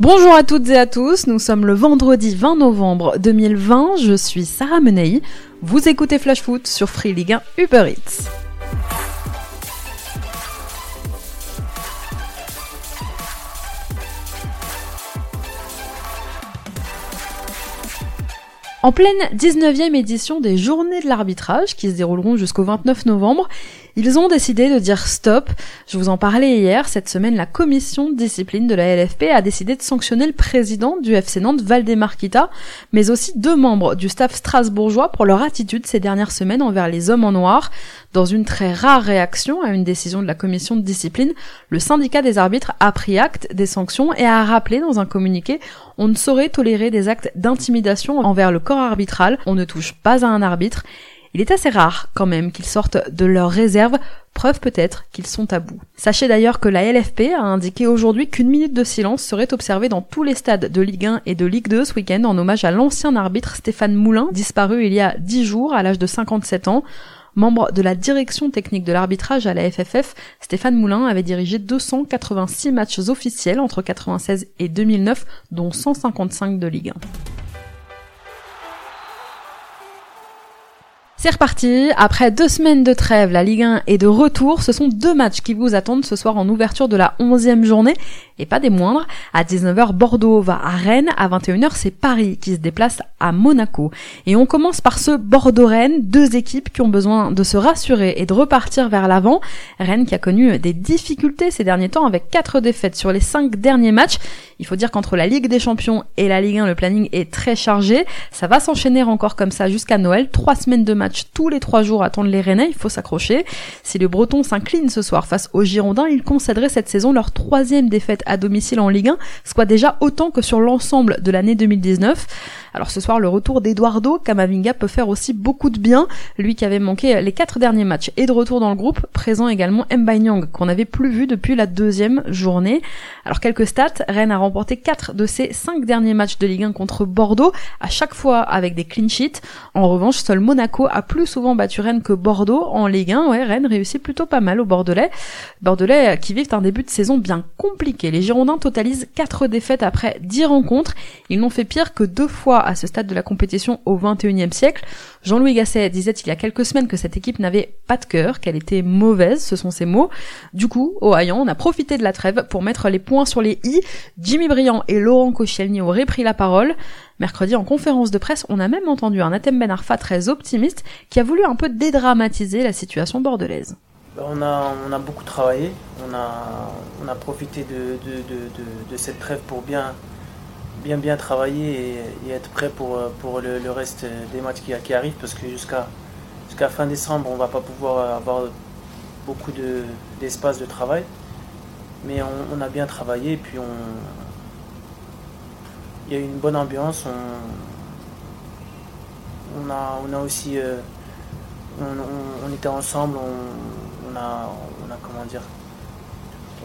Bonjour à toutes et à tous, nous sommes le vendredi 20 novembre 2020, je suis Sarah Menei, vous écoutez Flash Foot sur Free Ligue 1 Uber Eats. En pleine 19e édition des Journées de l'arbitrage, qui se dérouleront jusqu'au 29 novembre, ils ont décidé de dire stop. Je vous en parlais hier. Cette semaine, la commission de discipline de la LFP a décidé de sanctionner le président du FC Nantes, Valdemar Kita, mais aussi deux membres du staff strasbourgeois pour leur attitude ces dernières semaines envers les hommes en noir. Dans une très rare réaction à une décision de la commission de discipline, le syndicat des arbitres a pris acte des sanctions et a rappelé dans un communiqué on ne saurait tolérer des actes d'intimidation envers le corps arbitral, on ne touche pas à un arbitre il est assez rare quand même qu'ils sortent de leur réserve, preuve peut-être qu'ils sont à bout. Sachez d'ailleurs que la LFP a indiqué aujourd'hui qu'une minute de silence serait observée dans tous les stades de Ligue 1 et de Ligue 2 ce week-end en hommage à l'ancien arbitre Stéphane Moulin, disparu il y a 10 jours à l'âge de 57 ans. Membre de la direction technique de l'arbitrage à la FFF, Stéphane Moulin avait dirigé 286 matchs officiels entre 96 et 2009, dont 155 de Ligue 1. C'est reparti, après deux semaines de trêve, la Ligue 1 est de retour. Ce sont deux matchs qui vous attendent ce soir en ouverture de la 11e journée, et pas des moindres. À 19h, Bordeaux va à Rennes, à 21h, c'est Paris qui se déplace à Monaco. Et on commence par ce Bordeaux-Rennes, deux équipes qui ont besoin de se rassurer et de repartir vers l'avant. Rennes qui a connu des difficultés ces derniers temps avec quatre défaites sur les cinq derniers matchs. Il faut dire qu'entre la Ligue des Champions et la Ligue 1, le planning est très chargé. Ça va s'enchaîner encore comme ça jusqu'à Noël. Trois semaines de tous les trois jours attendent les Rennais. Il faut s'accrocher. Si les Bretons s'inclinent ce soir face aux Girondins, ils concéderaient cette saison leur troisième défaite à domicile en Ligue 1, soit déjà autant que sur l'ensemble de l'année 2019. Alors ce soir, le retour d'Eduardo Camavinga peut faire aussi beaucoup de bien, lui qui avait manqué les quatre derniers matchs et de retour dans le groupe, présent également Nyang qu'on n'avait plus vu depuis la deuxième journée. Alors quelques stats, Rennes a remporté quatre de ses cinq derniers matchs de Ligue 1 contre Bordeaux, à chaque fois avec des clean sheets. En revanche, seul Monaco a plus souvent battu Rennes que Bordeaux en Ligue 1. Ouais, Rennes réussit plutôt pas mal au Bordelais. Bordelais qui vivent un début de saison bien compliqué. Les Girondins totalisent quatre défaites après 10 rencontres. Ils n'ont fait pire que deux fois à ce stade de la compétition au XXIe siècle. Jean-Louis Gasset disait il y a quelques semaines que cette équipe n'avait pas de cœur, qu'elle était mauvaise, ce sont ses mots. Du coup, au Hayan, on a profité de la trêve pour mettre les points sur les i. Jimmy Briand et Laurent Koscielny auraient pris la parole. Mercredi, en conférence de presse, on a même entendu un Atem Ben Arfa très optimiste qui a voulu un peu dédramatiser la situation bordelaise. On a, on a beaucoup travaillé, on a, profité de cette trêve pour bien, bien bien travailler et, être prêt pour, euh, pour le, reste des matchs qui, qui arrivent parce que jusqu'à jusqu'à fin décembre on va pas pouvoir avoir beaucoup d'espace de, travail. Mais on, a bien travaillé et puis on il y a eu une bonne ambiance on, on a, on a aussi euh, on, était ensemble on, a, on a comment dire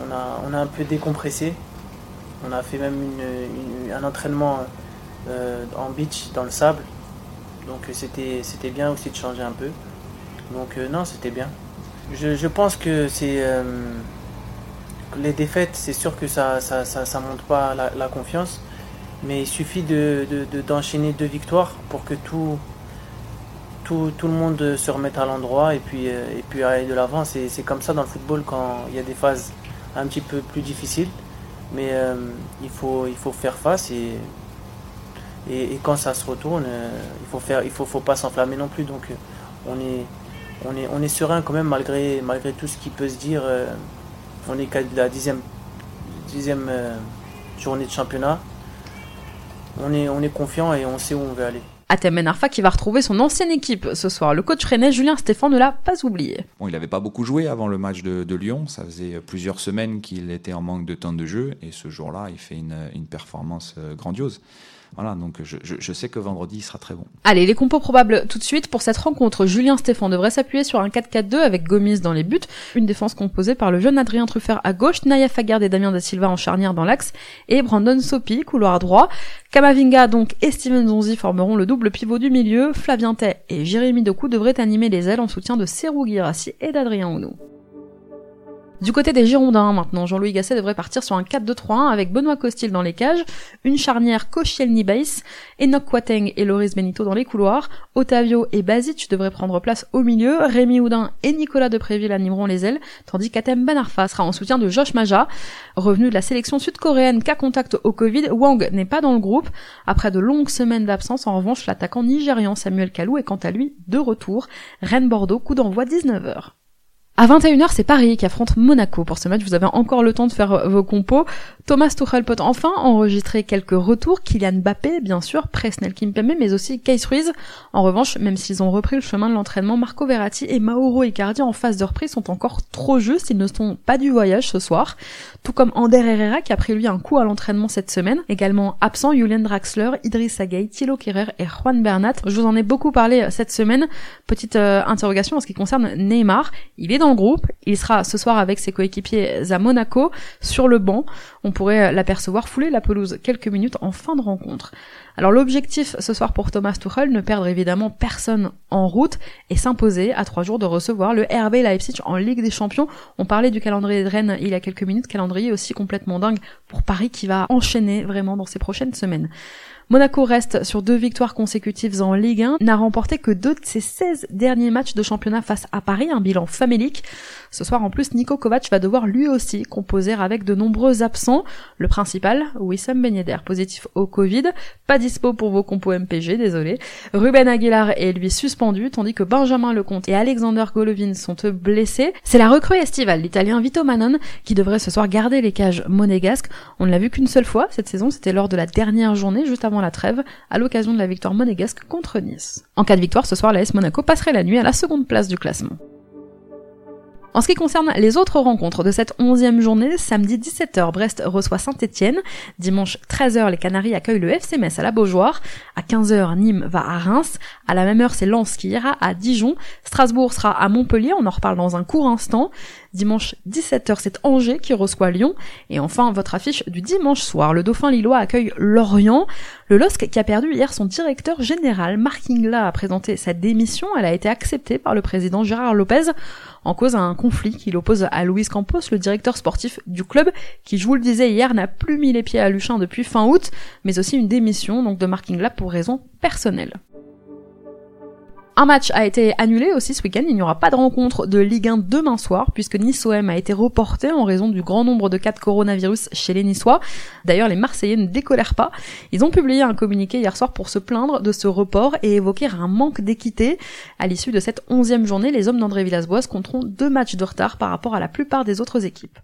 on a, on a un peu décompressé on a fait même un entraînement euh, en beach dans le sable. Donc c'était, c'était bien aussi de changer un peu. Donc euh, non, c'était bien. Je, pense que c'est euh, les défaites, c'est sûr que ça ça, monte pas la, confiance, mais il suffit de, d'enchaîner deux victoires pour que tout, le monde se remette à l'endroit et puis, et aller de l'avant. C'est, c'est comme ça dans le football quand il y a des phases un petit peu plus difficiles. Mais euh, il, faut, il faut faire face et, et, quand ça se retourne, euh, il faut faire, il faut, faut pas s'enflammer non plus. Donc euh, on est, on est, on est serein quand même malgré, malgré tout ce qui peut se dire. on est qu'à la dixième, dixième journée de championnat. On est, on est confiant et on sait où on veut aller. Atem Ben Arfa qui va retrouver son ancienne équipe ce soir. Le coach rennais Julien Stéphane ne l'a pas oublié. Bon, il n'avait pas beaucoup joué avant le match de, Lyon. Ça faisait plusieurs semaines qu'il était en manque de temps de jeu. Et ce jour-là, il fait une, une performance euh, grandiose. Voilà, donc je, sais que vendredi, il sera très bon. Allez, les compos probables tout de suite. Pour cette rencontre, Julien Stéphan devrait s'appuyer sur un 4-4-2 avec Gomis dans les buts, une défense composée par le jeune Adrien Truffert à gauche, Naya Fagard et Damien Da Silva en charnière dans l'axe, et Brandon Sopi, couloir droit. Kamavinga donc et Steven Zonzi formeront le double pivot du milieu. Flavien Tay et Jérémy Doku devraient animer les ailes en soutien de Serou Girassi et d'Adrien Ounou. Du côté des Girondins, maintenant, Jean-Louis Gasset devrait partir sur un 4-2-3-1 avec Benoît Costil dans les cages, une charnière Koscielny Bass, Enoch Quateng et Loris Benito dans les couloirs, Otavio et Basic devraient prendre place au milieu, Rémi Houdin et Nicolas Depréville animeront les ailes, tandis qu'Atem Banarfa sera en soutien de Josh Maja. Revenu de la sélection sud-coréenne cas contact au Covid, Wang n'est pas dans le groupe. Après de longues semaines d'absence, en revanche, l'attaquant nigérian Samuel Kalou est quant à lui de retour. Rennes-Bordeaux, coup d'envoi 19h. À 21h, c'est Paris qui affronte Monaco. Pour ce match, vous avez encore le temps de faire vos compos. Thomas Tuchel peut enfin enregistrer quelques retours. Kylian Mbappé, bien sûr, Presnel Kimpembe, mais aussi Case Ruiz. En revanche, même s'ils ont repris le chemin de l'entraînement, Marco Verratti et Mauro Icardi en phase de reprise sont encore trop justes. Ils ne sont pas du voyage ce soir. Tout comme Ander Herrera qui a pris lui un coup à l'entraînement cette semaine. Également absent, Julian Draxler, Idriss Gueye, Thilo Kerrer et Juan Bernat. Je vous en ai beaucoup parlé cette semaine. Petite euh, interrogation en ce qui concerne Neymar. Il est dans groupe. Il sera ce soir avec ses coéquipiers à Monaco sur le banc. Pourrait l'apercevoir fouler la pelouse quelques minutes en fin de rencontre. Alors l'objectif ce soir pour Thomas Tuchel, ne perdre évidemment personne en route et s'imposer à trois jours de recevoir le RB Leipzig en Ligue des Champions. On parlait du calendrier de Rennes il y a quelques minutes, calendrier aussi complètement dingue pour Paris qui va enchaîner vraiment dans ces prochaines semaines. Monaco reste sur deux victoires consécutives en Ligue 1, n'a remporté que deux de ses 16 derniers matchs de championnat face à Paris, un bilan famélique. Ce soir en plus, Nico Kovac va devoir lui aussi composer avec de nombreux absents. Le principal, Wissam Ben Yedder, positif au Covid, pas dispo pour vos compos MPG, désolé. Ruben Aguilar est lui suspendu, tandis que Benjamin Lecomte et Alexander Golovin sont eux blessés. C'est la recrue estivale, l'italien Vito Manon, qui devrait ce soir garder les cages monégasques. On ne l'a vu qu'une seule fois cette saison, c'était lors de la dernière journée, juste avant la trêve, à l'occasion de la victoire monégasque contre Nice. En cas de victoire, ce soir, la S Monaco passerait la nuit à la seconde place du classement. En ce qui concerne les autres rencontres de cette onzième journée, samedi 17h, Brest reçoit Saint-Etienne. Dimanche 13h, les Canaries accueillent le FC à la Beaujoire. À 15h, Nîmes va à Reims. À la même heure, c'est Lens qui ira à Dijon. Strasbourg sera à Montpellier, on en reparle dans un court instant. Dimanche 17h, c'est Angers qui reçoit Lyon. Et enfin, votre affiche du dimanche soir, le Dauphin Lillois accueille Lorient. Le LOSC qui a perdu hier son directeur général, Mark Ingla, a présenté sa démission. Elle a été acceptée par le président Gérard Lopez en cause un conflit qui l'oppose à Luis Campos, le directeur sportif du club, qui, je vous le disais hier, n'a plus mis les pieds à Luchin depuis fin août, mais aussi une démission donc de Mark Ingla pour raisons personnelles. Un match a été annulé aussi ce week-end. Il n'y aura pas de rencontre de Ligue 1 demain soir puisque Nice-OM a été reporté en raison du grand nombre de cas de coronavirus chez les Niçois. D'ailleurs, les Marseillais ne décolèrent pas. Ils ont publié un communiqué hier soir pour se plaindre de ce report et évoquer un manque d'équité. À l'issue de cette onzième journée, les hommes d'André Villas-Boas compteront deux matchs de retard par rapport à la plupart des autres équipes.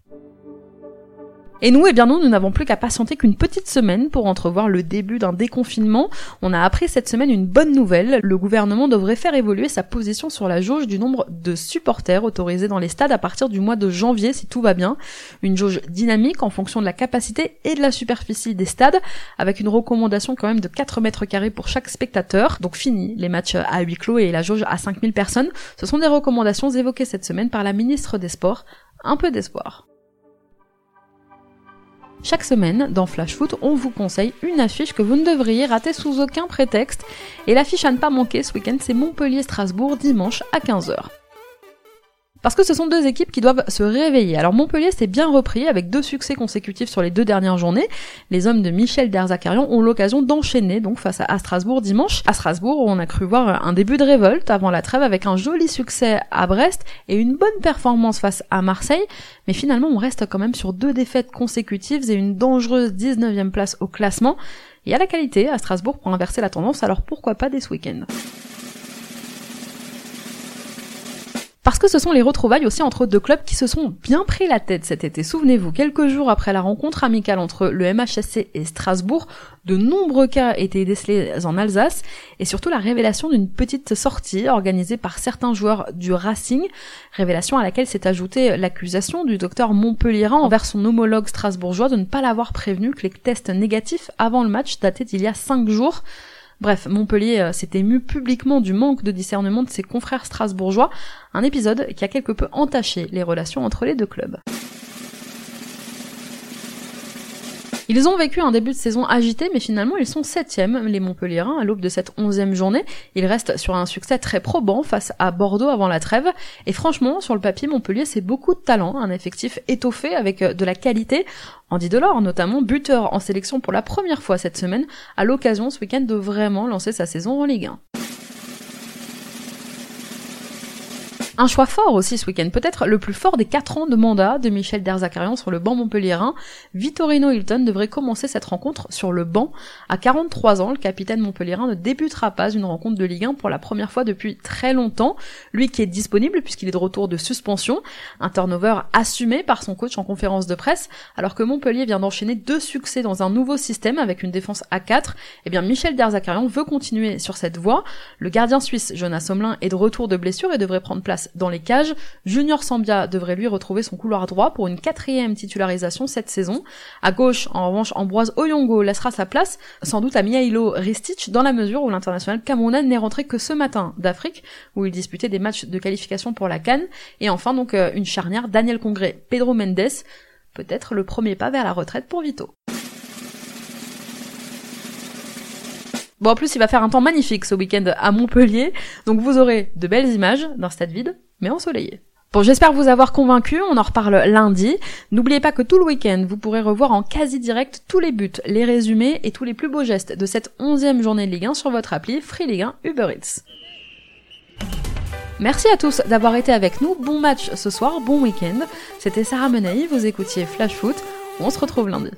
Et nous, eh bien nous, nous n'avons plus qu'à patienter qu'une petite semaine pour entrevoir le début d'un déconfinement. On a appris cette semaine une bonne nouvelle. Le gouvernement devrait faire évoluer sa position sur la jauge du nombre de supporters autorisés dans les stades à partir du mois de janvier si tout va bien. Une jauge dynamique en fonction de la capacité et de la superficie des stades avec une recommandation quand même de 4 mètres carrés pour chaque spectateur. Donc fini les matchs à huis clos et la jauge à 5000 personnes. Ce sont des recommandations évoquées cette semaine par la ministre des Sports. Un peu d'espoir. Chaque semaine, dans Flash Foot, on vous conseille une affiche que vous ne devriez rater sous aucun prétexte. Et l'affiche à ne pas manquer ce week-end, c'est Montpellier-Strasbourg dimanche à 15h. Parce que ce sont deux équipes qui doivent se réveiller. Alors Montpellier s'est bien repris avec deux succès consécutifs sur les deux dernières journées. Les hommes de Michel Derzakarian ont l'occasion d'enchaîner donc face à Strasbourg dimanche. À Strasbourg, on a cru voir un début de révolte avant la trêve avec un joli succès à Brest et une bonne performance face à Marseille. Mais finalement, on reste quand même sur deux défaites consécutives et une dangereuse 19e place au classement. Il y a la qualité à Strasbourg pour inverser la tendance, alors pourquoi pas dès ce week-end? Parce que ce sont les retrouvailles aussi entre deux clubs qui se sont bien pris la tête cet été. Souvenez-vous, quelques jours après la rencontre amicale entre le MHSC et Strasbourg, de nombreux cas étaient décelés en Alsace et surtout la révélation d'une petite sortie organisée par certains joueurs du Racing, révélation à laquelle s'est ajoutée l'accusation du docteur Montpellierin envers son homologue strasbourgeois de ne pas l'avoir prévenu que les tests négatifs avant le match dataient d'il y a cinq jours. Bref, Montpellier euh, s'est ému publiquement du manque de discernement de ses confrères strasbourgeois, un épisode qui a quelque peu entaché les relations entre les deux clubs. Ils ont vécu un début de saison agité, mais finalement ils sont septièmes, les Montpellierins, à l'aube de cette onzième journée. Ils restent sur un succès très probant face à Bordeaux avant la trêve. Et franchement, sur le papier, Montpellier, c'est beaucoup de talent, un effectif étoffé avec euh, de la qualité. Andy Delors, notamment buteur en sélection pour la première fois cette semaine, a l'occasion ce week-end de vraiment lancer sa saison en Ligue 1. Un choix fort aussi ce week-end, peut-être le plus fort des 4 ans de mandat de Michel Derzakarian sur le banc montpelliérain. Vittorino Hilton devrait commencer cette rencontre sur le banc. À 43 ans, le capitaine montpelliérain ne débutera pas une rencontre de Ligue 1 pour la première fois depuis très longtemps. Lui qui est disponible puisqu'il est de retour de suspension. Un turnover assumé par son coach en conférence de presse, alors que Montpellier vient d'enchaîner deux succès dans un nouveau système avec une défense à 4. Eh bien, Michel Derzakarian veut continuer sur cette voie. Le gardien suisse Jonas Somlin est de retour de blessure et devrait prendre place dans les cages. Junior Sambia devrait lui retrouver son couloir droit pour une quatrième titularisation cette saison. À gauche, en revanche, Ambroise Oyongo laissera sa place, sans doute à Mihailo Ristic, dans la mesure où l'international camerounais n'est rentré que ce matin d'Afrique, où il disputait des matchs de qualification pour la Cannes. Et enfin, donc, euh, une charnière Daniel Congré, Pedro Mendes, peut-être le premier pas vers la retraite pour Vito. Bon, en plus, il va faire un temps magnifique ce week-end à Montpellier, donc vous aurez de belles images d'un stade vide, mais ensoleillé. Bon, j'espère vous avoir convaincu, on en reparle lundi. N'oubliez pas que tout le week-end, vous pourrez revoir en quasi direct tous les buts, les résumés et tous les plus beaux gestes de cette onzième journée de Ligue 1 sur votre appli Free Ligue 1 Uber Eats. Merci à tous d'avoir été avec nous, bon match ce soir, bon week-end. C'était Sarah Menei, vous écoutiez Flash Foot, on se retrouve lundi.